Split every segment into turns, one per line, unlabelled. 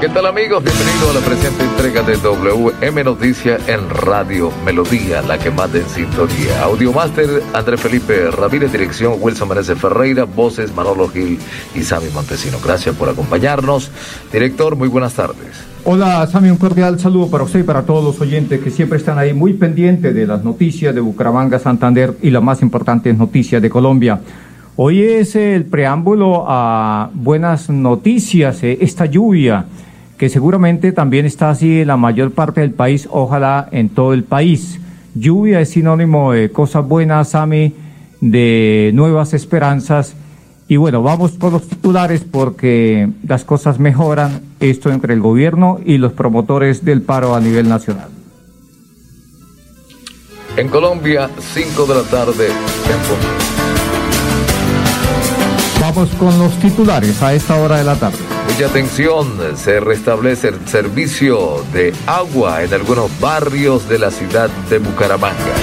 ¿Qué tal amigos? Bienvenidos a la presente entrega de WM Noticias en Radio Melodía, la que manda en sintonía. Audiomaster Andrés Felipe Ramírez, dirección Wilson Meneses Ferreira, voces Manolo Gil y Sammy Montesino. Gracias por acompañarnos. Director, muy buenas tardes.
Hola Sammy, un cordial saludo para usted y para todos los oyentes que siempre están ahí muy pendientes de las noticias de Bucaramanga, Santander y las más importantes noticias de Colombia. Hoy es el preámbulo a buenas noticias, eh, esta lluvia que seguramente también está así en la mayor parte del país, ojalá en todo el país. Lluvia es sinónimo de cosas buenas, Sami, de nuevas esperanzas. Y bueno, vamos por los titulares porque las cosas mejoran, esto entre el gobierno y los promotores del paro a nivel nacional.
En Colombia, 5 de la tarde, en
Vamos con los titulares a esta hora de la tarde.
Mucha atención, se restablece el servicio de agua en algunos barrios de la ciudad de Bucaramanga.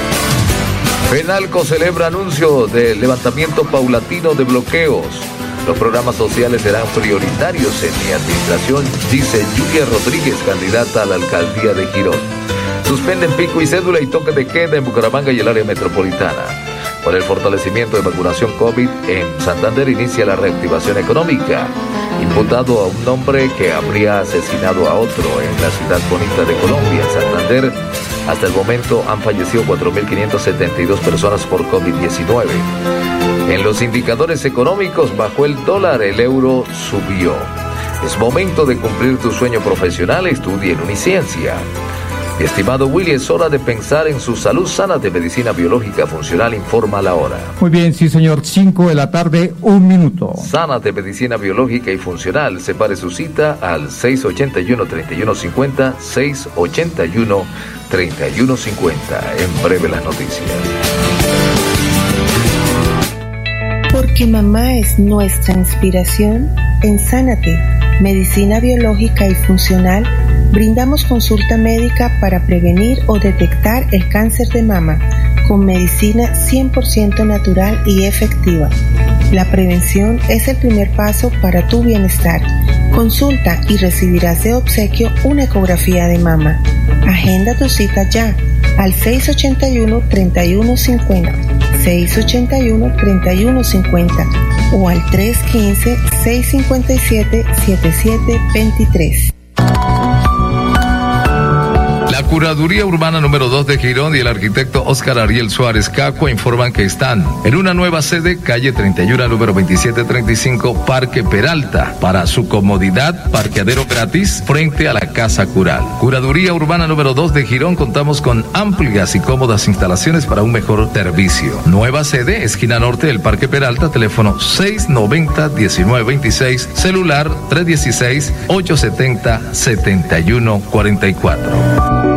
Penalco celebra anuncio de levantamiento paulatino de bloqueos. Los programas sociales serán prioritarios en mi administración, dice Julia Rodríguez, candidata a la alcaldía de Girón. Suspenden pico y cédula y toque de queda en Bucaramanga y el área metropolitana. Por el fortalecimiento de vacunación COVID en Santander inicia la reactivación económica. Imputado a un hombre que habría asesinado a otro en la ciudad bonita de Colombia, Santander, hasta el momento han fallecido 4.572 personas por COVID-19. En los indicadores económicos, bajo el dólar, el euro subió. Es momento de cumplir tu sueño profesional, estudie en Uniciencia. Estimado Willy, es hora de pensar en su salud sana de medicina biológica funcional, informa la hora.
Muy bien, sí señor, 5 de la tarde, un minuto.
Sana de medicina biológica y funcional, separe su cita al 681-3150, 681-3150. En breve las noticias.
Porque mamá es nuestra inspiración, en Sánate, medicina biológica y funcional Brindamos consulta médica para prevenir o detectar el cáncer de mama con medicina 100% natural y efectiva. La prevención es el primer paso para tu bienestar. Consulta y recibirás de obsequio una ecografía de mama. Agenda tu cita ya al 681-3150, 681-3150 o al 315-657-7723.
Curaduría Urbana número 2 de Girón y el arquitecto Oscar Ariel Suárez Cacua informan que están en una nueva sede, calle 31, número 2735, Parque Peralta. Para su comodidad, parqueadero gratis frente a la Casa Cural. Curaduría Urbana número 2 de Girón, contamos con amplias y cómodas instalaciones para un mejor servicio. Nueva sede, esquina norte del Parque Peralta, teléfono 690-1926, celular 316-870-7144.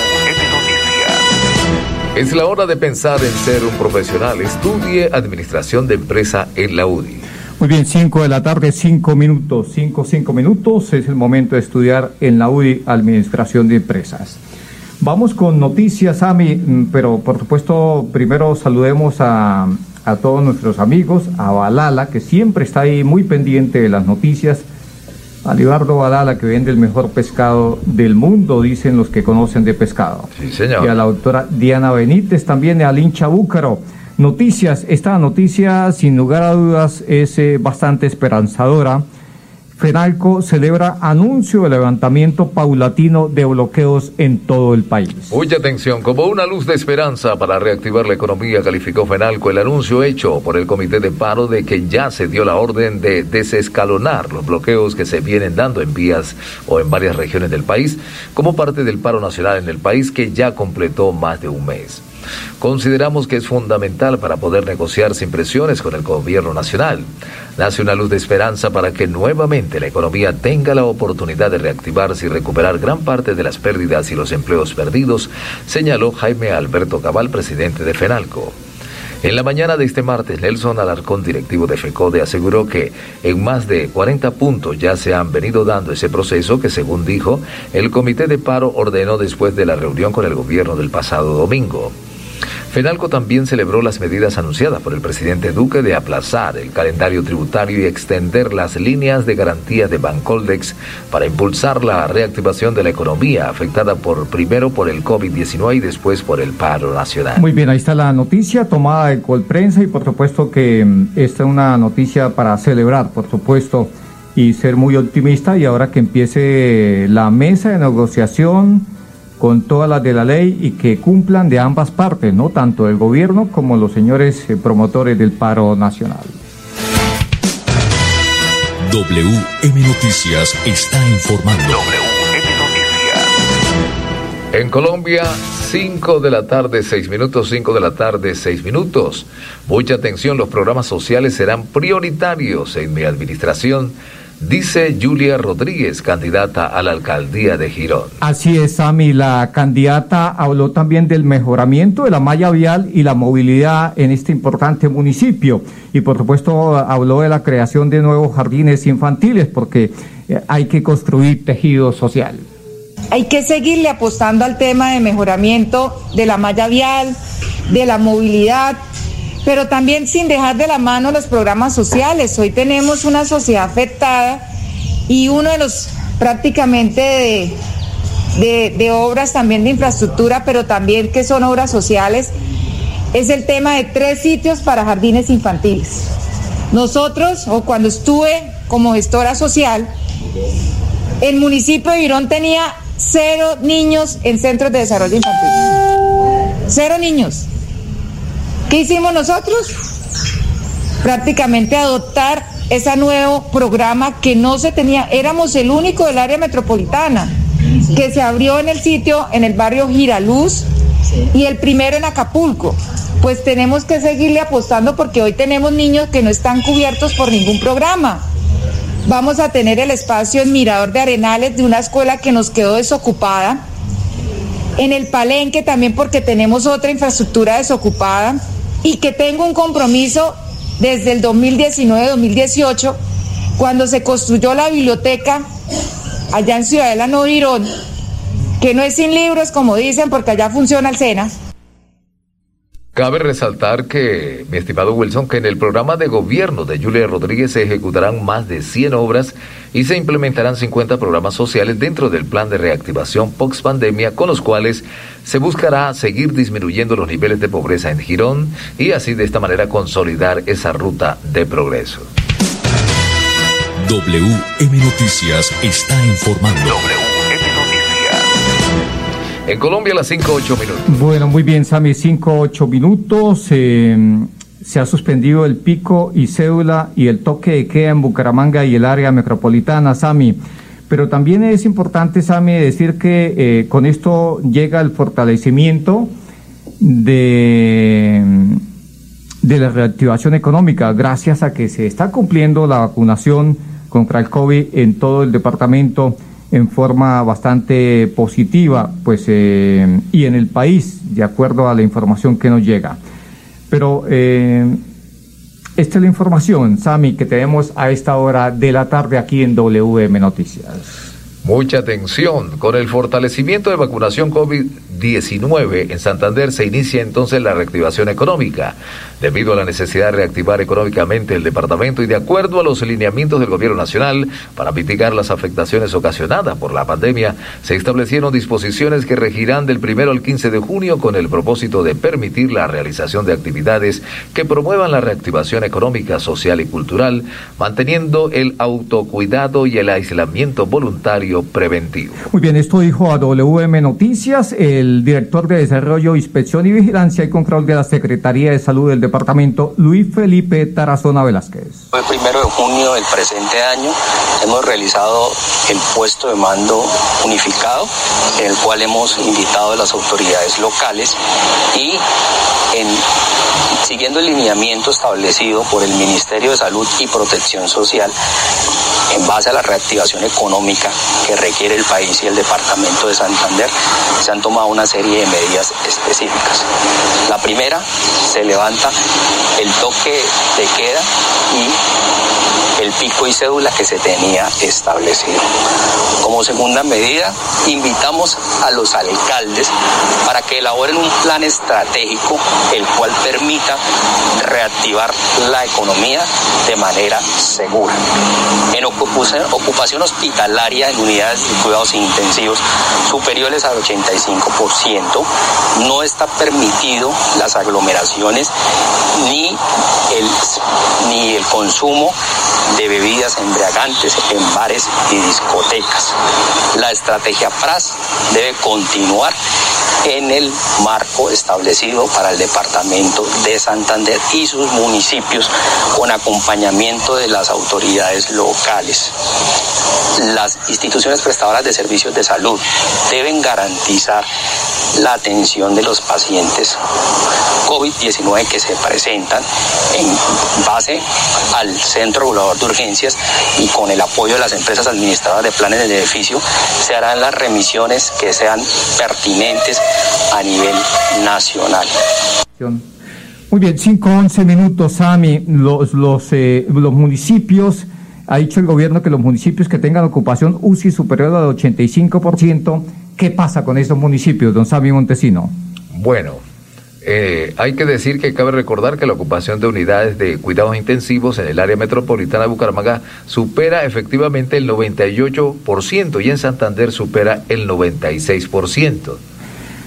Es la hora de pensar en ser un profesional. Estudie administración de empresa en la UDI.
Muy bien, 5 de la tarde, 5 minutos, 5, 5 minutos. Es el momento de estudiar en la UDI Administración de Empresas. Vamos con noticias, Ami, mm, pero por supuesto, primero saludemos a, a todos nuestros amigos, a Balala, que siempre está ahí muy pendiente de las noticias. A Libardo Balala, que vende el mejor pescado del mundo, dicen los que conocen de pescado.
Sí, señor.
Y a la doctora Diana Benítez, también a Lincha Búcaro. Noticias, esta noticia sin lugar a dudas es eh, bastante esperanzadora. FENALCO celebra anuncio de levantamiento paulatino de bloqueos en todo el país.
Mucha atención, como una luz de esperanza para reactivar la economía, calificó FENALCO el anuncio hecho por el Comité de Paro de que ya se dio la orden de desescalonar los bloqueos que se vienen dando en vías o en varias regiones del país como parte del paro nacional en el país que ya completó más de un mes. Consideramos que es fundamental para poder negociar sin presiones con el gobierno nacional. Nace una luz de esperanza para que nuevamente la economía tenga la oportunidad de reactivarse y recuperar gran parte de las pérdidas y los empleos perdidos, señaló Jaime Alberto Cabal, presidente de FENALCO. En la mañana de este martes, Nelson Alarcón, directivo de FECODE, aseguró que en más de 40 puntos ya se han venido dando ese proceso que, según dijo, el comité de paro ordenó después de la reunión con el gobierno del pasado domingo. FENALCO también celebró las medidas anunciadas por el presidente Duque de aplazar el calendario tributario y extender las líneas de garantía de Bancoldex para impulsar la reactivación de la economía afectada por primero por el COVID-19 y después por el paro nacional.
Muy bien, ahí está la noticia tomada de Colprensa y por supuesto que mm, esta es una noticia para celebrar, por supuesto, y ser muy optimista y ahora que empiece la mesa de negociación con todas las de la ley y que cumplan de ambas partes, no tanto el gobierno como los señores eh, promotores del paro nacional.
WM Noticias está informando.
WM Noticias. En Colombia, 5 de la tarde, 6 minutos, 5 de la tarde, 6 minutos. Mucha atención, los programas sociales serán prioritarios en mi administración Dice Julia Rodríguez, candidata a la alcaldía de Girón.
Así es, Sami. La candidata habló también del mejoramiento de la malla vial y la movilidad en este importante municipio. Y por supuesto habló de la creación de nuevos jardines infantiles porque eh, hay que construir tejido social.
Hay que seguirle apostando al tema de mejoramiento de la malla vial, de la movilidad pero también sin dejar de la mano los programas sociales. Hoy tenemos una sociedad afectada y uno de los prácticamente de, obras también de infraestructura, pero también que son obras sociales, es el tema de tres sitios para jardines infantiles. Nosotros, o cuando estuve como gestora social, el municipio de Girón tenía cero niños en centros de desarrollo infantil. Cero niños. ¿Qué hicimos nosotros? Prácticamente adoptar ese nuevo programa que no se tenía, éramos el único del área metropolitana, que se abrió en el sitio, en el barrio Giraluz, y el primero en Acapulco. Pues tenemos que seguirle apostando porque hoy tenemos niños que no están cubiertos por ningún programa. Vamos a tener el espacio en Mirador de Arenales de una escuela que nos quedó desocupada. En el Palenque también porque tenemos otra infraestructura desocupada y que tengo un compromiso desde el 2019-2018, cuando se construyó la biblioteca allá en Ciudadela Novirón, que no es sin libros, como dicen, porque allá funciona el SENA.
Cabe resaltar que, mi estimado Wilson, que en el programa de gobierno de Julia Rodríguez se ejecutarán más de 100 obras y se implementarán 50 programas sociales dentro del plan de reactivación post pandemia, con los cuales se buscará seguir disminuyendo los niveles de pobreza en Girón y así de esta manera consolidar esa ruta de progreso.
WM Noticias está informando.
En Colombia las 5-8 minutos.
Bueno, muy bien, Sami, 5-8 minutos. Eh, se ha suspendido el pico y cédula y el toque de queda en Bucaramanga y el área metropolitana, Sami. Pero también es importante, Sami, decir que eh, con esto llega el fortalecimiento de la reactivación económica, gracias a que se está cumpliendo la vacunación contra el COVID en todo el departamento en forma bastante positiva, pues, eh, y en el país, de acuerdo a la información que nos llega. Pero eh, esta es la información, Sami, que tenemos a esta hora de la tarde aquí en WM Noticias.
Mucha atención. Con el fortalecimiento de vacunación COVID-19 en Santander se inicia entonces la reactivación económica. Debido a la necesidad de reactivar económicamente el departamento y de acuerdo a los lineamientos del Gobierno Nacional para mitigar las afectaciones ocasionadas por la pandemia, se establecieron disposiciones que regirán del primero al 15 de junio con el propósito de permitir la realización de actividades que promuevan la reactivación económica, social y cultural, manteniendo el autocuidado y el aislamiento voluntario preventivo.
Muy bien, esto dijo a WM Noticias el director de Desarrollo, Inspección y Vigilancia y Control de la Secretaría de Salud del Departamento, Luis Felipe Tarazona Velázquez.
El primero de junio del presente año hemos realizado el puesto de mando unificado, en el cual hemos invitado a las autoridades locales y en, siguiendo el lineamiento establecido por el Ministerio de Salud y Protección Social en base a la reactivación económica que requiere el país y el departamento de Santander, se han tomado una serie de medidas específicas. La primera, se levanta el toque de queda y el pico y cédula que se tenía establecido. Como segunda medida, invitamos a los alcaldes para que elaboren un plan estratégico el cual permita reactivar la economía de manera segura. En ocupación hospitalaria en unidades de cuidados intensivos superiores al 85%, no está permitido las aglomeraciones ni el, ni el consumo de bebidas embriagantes en bares y discotecas. La estrategia PRAS debe continuar en el marco establecido para el departamento de Santander y sus municipios con acompañamiento de las autoridades locales. Las instituciones prestadoras de servicios de salud deben garantizar la atención de los pacientes COVID-19 que se presentan en base al Centro Regulador de Urgencias y con el apoyo de las empresas administradoras de planes de beneficio se harán las remisiones que sean pertinentes a nivel nacional.
Muy bien, 5, 11 minutos, Sami. Los, los, eh, los municipios, ha dicho el gobierno que los municipios que tengan ocupación UCI superior al 85%, ¿qué pasa con esos municipios, don Sami Montesino?
Bueno, eh, hay que decir que cabe recordar que la ocupación de unidades de cuidados intensivos en el área metropolitana de Bucaramanga supera efectivamente el 98% y en Santander supera el 96%.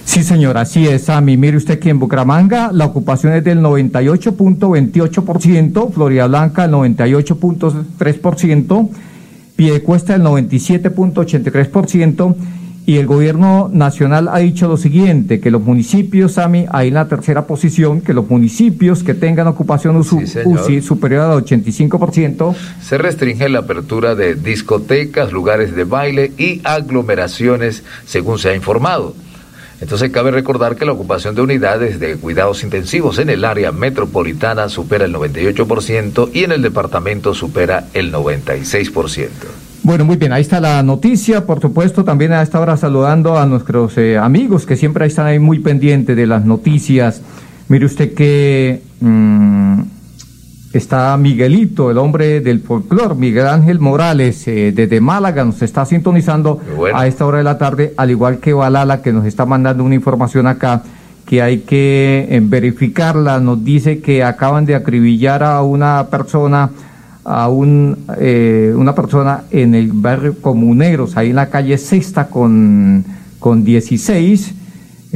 Sí, señor, así es, Sami. Mire usted que en Bucaramanga la ocupación es del 98.28%, Florida Blanca el 98.3%, Piedecuesta el 97.83%, y el gobierno nacional ha dicho lo siguiente, que los municipios, Sami, ahí en la tercera posición, que los municipios que tengan ocupación UCI, superior al 85%.
Se restringe la apertura de discotecas, lugares de baile y aglomeraciones, según se ha informado. Entonces cabe recordar que la ocupación de unidades de cuidados intensivos en el área metropolitana supera el 98% y en el departamento supera el 96%.
Bueno, muy bien, ahí está la noticia. Por supuesto, también a esta hora saludando a nuestros eh, amigos que siempre están ahí muy pendientes de las noticias. Mire usted que mm, está Miguelito, el hombre del folclor, Miguel Ángel Morales, eh, desde Málaga, nos está sintonizando a esta hora de la tarde, al igual que Balala, que nos está mandando una información acá que hay que eh, verificarla. Nos dice que acaban de acribillar a una persona a un, eh, una persona en el barrio Comuneros, ahí en la calle Sexta con, con 16.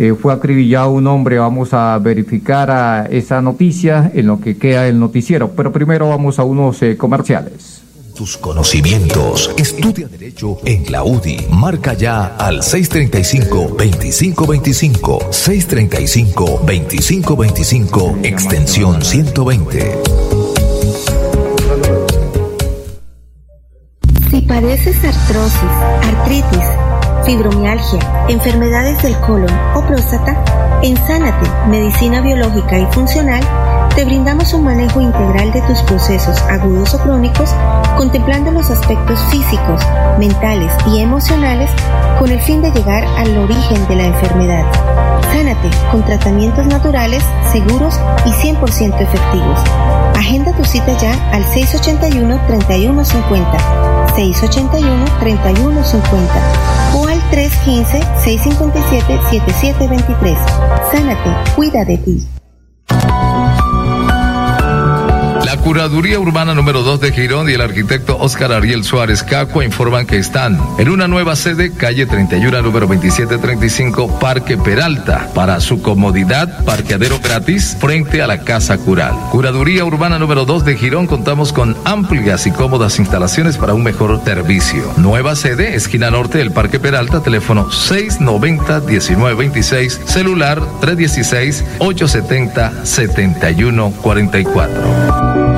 Eh, fue acribillado un hombre. Vamos a verificar a esa noticia en lo que queda el noticiero. Pero primero vamos a unos eh, comerciales.
Tus conocimientos. Estudia Derecho en la UDI. Marca ya al 635-2525. 635-2525. Extensión 120.
Artrosis, artritis, fibromialgia, enfermedades del colon o próstata, en Sánate, Medicina Biológica y Funcional, te brindamos un manejo integral de tus procesos agudos o crónicos, contemplando los aspectos físicos, mentales y emocionales con el fin de llegar al origen de la enfermedad. Sánate con tratamientos naturales, seguros y 100% efectivos. Agenda tu cita ya al 681-3150, 681-3150 o al 315-657-7723. Sánate, cuida de ti.
La Curaduría Urbana número 2 de Girón y el arquitecto Oscar Ariel Suárez Cacua informan que están en una nueva sede, calle 31, número 2735, Parque Peralta. Para su comodidad, parqueadero gratis frente a la Casa Cural. Curaduría Urbana número 2 de Girón, contamos con amplias y cómodas instalaciones para un mejor servicio. Nueva sede, esquina norte del Parque Peralta, teléfono 690-1926, celular 316-870-7144.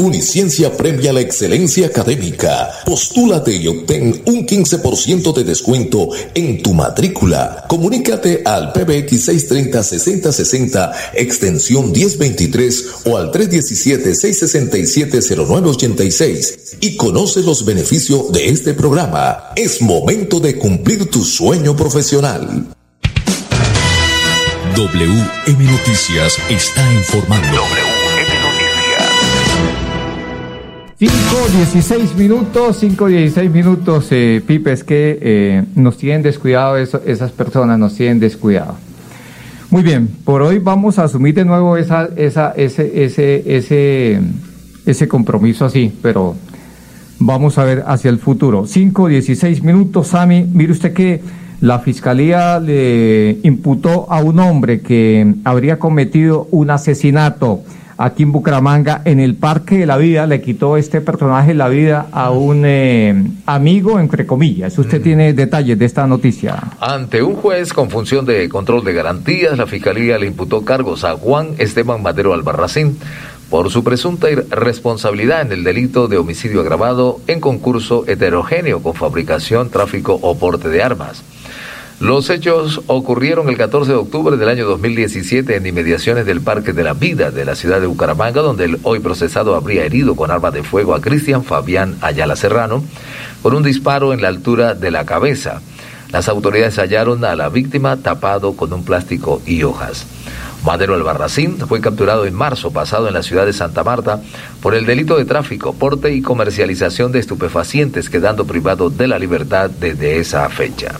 Uniciencia premia la excelencia académica. Postúlate y obtén un 15% de descuento en tu matrícula. Comunícate al PBX 630-6060, extensión 1023 o al 317-667-0986 y conoce los beneficios de este programa. Es momento de cumplir tu sueño profesional. WM Noticias está informando.
5, 16 minutos, 5, 16 minutos, eh, Pipe, que eh, nos tienen descuidado eso, esas personas, nos tienen descuidado. Muy bien, por hoy vamos a asumir de nuevo esa, esa, ese, ese, ese, ese compromiso así, pero vamos a ver hacia el futuro. 5, 16 minutos, Sami, mire usted que la fiscalía le imputó a un hombre que habría cometido un asesinato aquí en Bucaramanga, en el Parque de la Vida, le quitó este personaje la vida a un eh, amigo, entre comillas. Usted tiene detalles de esta noticia.
Ante un juez con función de control de garantías, la Fiscalía le imputó cargos a Juan Esteban Madero Albarracín por su presunta responsabilidad en el delito de homicidio agravado en concurso heterogéneo con fabricación, tráfico o porte de armas. Los hechos ocurrieron el 14 de octubre del año 2017 en inmediaciones del Parque de la Vida de la ciudad de Bucaramanga, donde el hoy procesado habría herido con arma de fuego a Cristian Fabián Ayala Serrano con un disparo en la altura de la cabeza. Las autoridades hallaron a la víctima tapado con un plástico y hojas. Madero Albarracín fue capturado en marzo pasado en la ciudad de Santa Marta por el delito de tráfico, porte y comercialización de estupefacientes, quedando privado de la libertad desde esa fecha.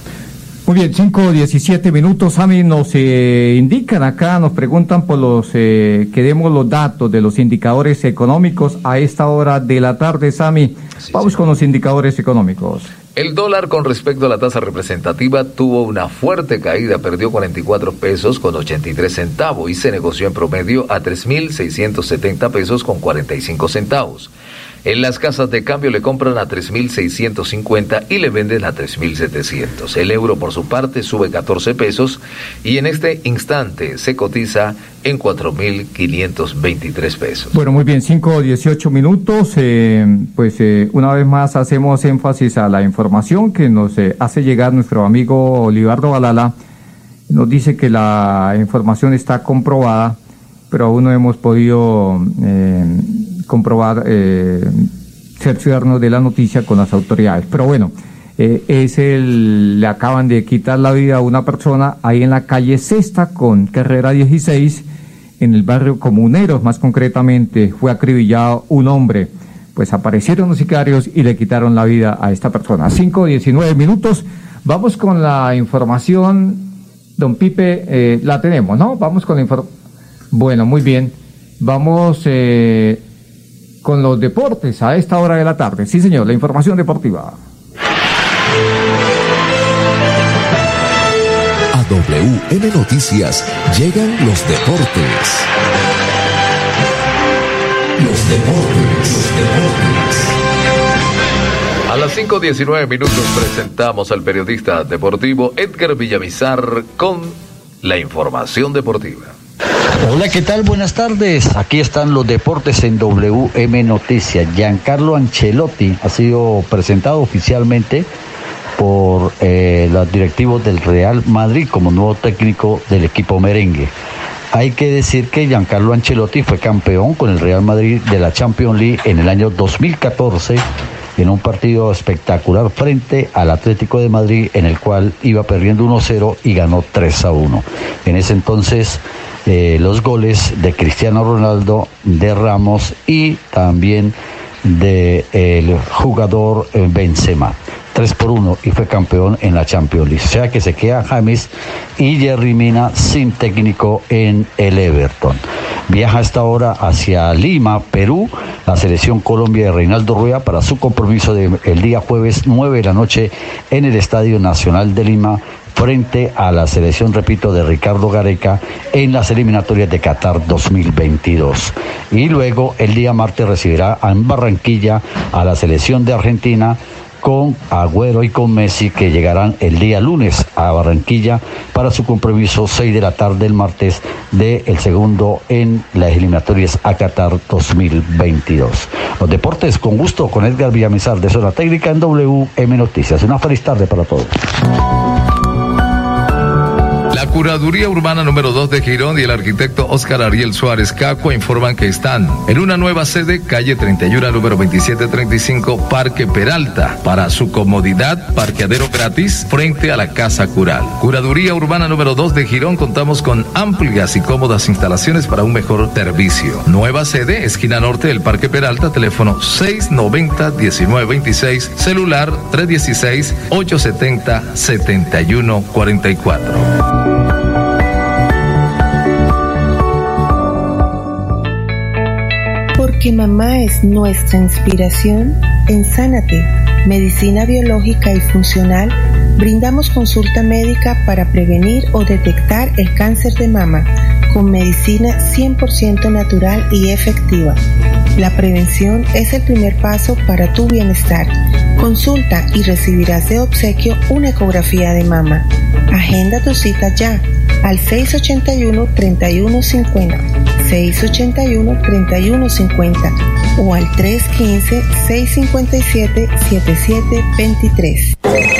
Muy bien, 5, 17 minutos. A mí nos eh, indican acá, nos preguntan por los, eh, que demos los datos de los indicadores económicos a esta hora de la tarde, Sami. Vamos con los indicadores económicos.
El dólar con respecto a la tasa representativa tuvo una fuerte caída, perdió 44 pesos con 83 centavos y se negoció en promedio a 3.670 pesos con 45 centavos. En las casas de cambio le compran a 3.650 y le venden a 3.700. El euro por su parte sube 14 pesos y en este instante se cotiza en 4.523 pesos.
Bueno, muy bien, 5 o 18 minutos. Eh, pues eh, una vez más hacemos énfasis a la información que nos eh, hace llegar nuestro amigo Olivardo Balala. Nos dice que la información está comprobada, pero aún no hemos podido comprobar, eh, cerciorarnos de la noticia con las autoridades. Pero bueno, eh, es el, le acaban de quitar la vida a una persona ahí en la calle Sexta con Carrera 16, en el barrio Comuneros, más concretamente, fue acribillado un hombre. Pues aparecieron los sicarios y le quitaron la vida a esta persona. 5, 19 minutos. Vamos con la información. Don Pipe, eh, la tenemos, ¿no? Vamos con la información. Bueno, muy bien. Vamos. Eh, con los deportes a esta hora de la tarde. Sí, señor, la información deportiva.
A WM Noticias llegan los deportes. Los deportes, los deportes.
A las 5.19 minutos presentamos al periodista deportivo Edgar Villamizar con la información deportiva.
Hola, ¿qué tal? Buenas tardes. Aquí están los deportes en WM Noticias. Giancarlo Ancelotti ha sido presentado oficialmente por eh, los directivos del Real Madrid como nuevo técnico del equipo merengue. Hay que decir que Giancarlo Ancelotti fue campeón con el Real Madrid de la Champions League en el año 2014 en un partido espectacular frente al Atlético de Madrid en el cual iba perdiendo 1-0 y ganó 3-1. En ese entonces los goles de Cristiano Ronaldo, de Ramos y también del el jugador eh, Benzema. 3 por 1 y fue campeón en la Champions League. O sea que se queda James y Jerry Mina sin técnico en el Everton. Viaja a esta hora hacia Lima, Perú, la selección Colombia de Reinaldo Rueda para su compromiso del día jueves 9 de la noche en el Estadio Nacional de Lima frente a la selección, repito, de Ricardo Gareca en las eliminatorias de Qatar 2022. Y luego el día martes recibirá en Barranquilla a la selección de Argentina con Agüero y con Messi que llegarán el día lunes a Barranquilla para su compromiso 6 de la tarde del martes del el segundo en las eliminatorias a Qatar 2022. Los deportes con gusto con Edgar Villamizar de Zona Técnica en WM Noticias. Una feliz tarde para todos.
Curaduría Urbana número 2 de Girón y el arquitecto Oscar Ariel Suárez Caco informan que están en una nueva sede, calle 31, número 2735, Parque Peralta. Para su comodidad, parqueadero gratis frente a la Casa Cural. Curaduría Urbana número 2 de Girón, contamos con amplias y cómodas instalaciones para un mejor servicio. Nueva sede, esquina norte del Parque Peralta, teléfono 690-1926, celular 316-870-7144.
Porque mamá es nuestra inspiración, en Sánate, Medicina Biológica y Funcional, brindamos consulta médica para prevenir o detectar el cáncer de mama con medicina 100% natural y efectiva. La prevención es el primer paso para tu bienestar. Consulta y recibirás de obsequio una ecografía de mama. Agenda tu cita ya al 681-3150, 681-3150 o al 315-657-7723.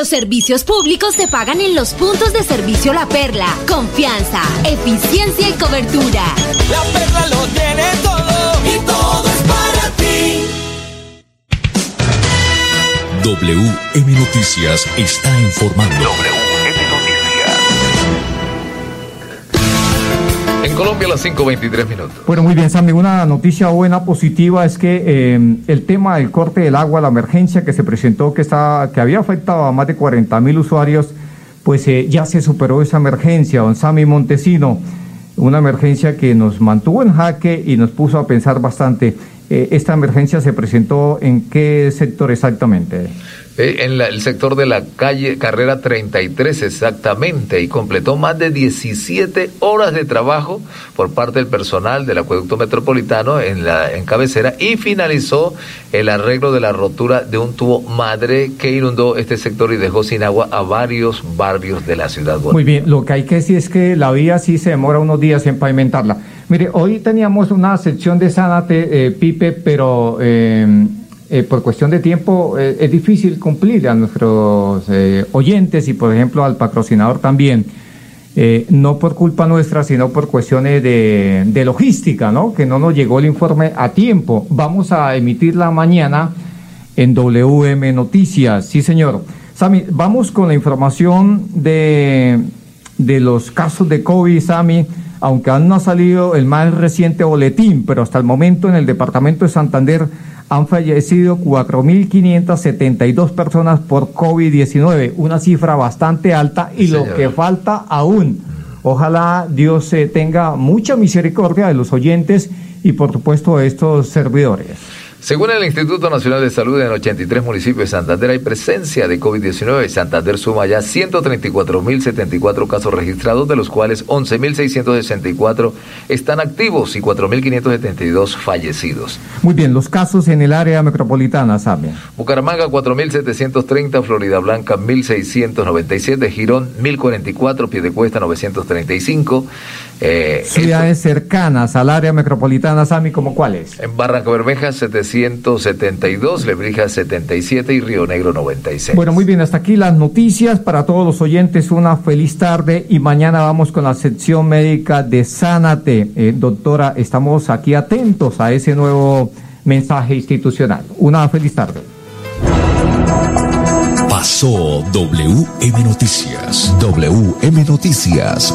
Los servicios públicos se pagan en los puntos de servicio La Perla. Confianza, eficiencia y cobertura.
La perla lo tiene todo y todo es para ti.
WM Noticias está informando.
En Colombia a las 5.23 minutos.
Bueno, muy bien, Sammy. Una noticia buena, positiva, es que eh, el tema del corte del agua, la emergencia que se presentó, que, está, que había afectado a más de 40 mil usuarios, pues eh, ya se superó esa emergencia, don Sammy Montesino. Una emergencia que nos mantuvo en jaque y nos puso a pensar bastante. Eh, ¿Esta emergencia se presentó en qué sector exactamente?
Eh, en el sector de la calle Carrera 33 exactamente y completó más de 17 horas de trabajo por parte del personal del acueducto metropolitano en la en cabecera y finalizó el arreglo de la rotura de un tubo madre que inundó este sector y dejó sin agua a varios barrios de la ciudad.
Muy bien, lo que hay que decir es que la vía sí se demora unos días en pavimentarla. Mire, hoy teníamos una sección de Sánate, eh, Pipe, pero eh, eh, por cuestión de tiempo eh, es difícil cumplir a nuestros eh, oyentes y por ejemplo al patrocinador también. no por culpa nuestra, sino por cuestiones de, de, logística, ¿no? Que no nos llegó el informe a tiempo. Vamos a emitirla mañana en WM Noticias. Sí, señor. Sami, vamos con la información de, de los casos de COVID, Sami aunque aún no ha salido el más reciente boletín, pero hasta el momento en el departamento de Santander han fallecido 4.572 personas por COVID-19, una cifra bastante alta y lo que falta aún. Ojalá Dios eh, tenga mucha misericordia de los oyentes y por supuesto de estos servidores.
Según el Instituto Nacional de Salud, en 83 municipios de Santander hay presencia de COVID-19. Santander suma ya 134.074 casos registrados, de los cuales 11.664 están activos y 4.572 fallecidos.
Muy bien, los casos en el área metropolitana, ¿saben?
Bucaramanga 4.730, Florida Blanca 1.697, Girón 1.044, Piedecuesta 935.
Eh, Ciudades cercanas al área metropolitana, Sami, ¿como cuáles?
En Barranca Bermeja 772, Lebrija 77 y Río Negro 96.
Bueno, muy bien, hasta aquí las noticias para todos los oyentes. Una feliz tarde y mañana vamos con la sección médica de Sánate. Eh, doctora, estamos aquí atentos a ese nuevo mensaje institucional. Una feliz tarde.
Pasó WM Noticias. WM Noticias.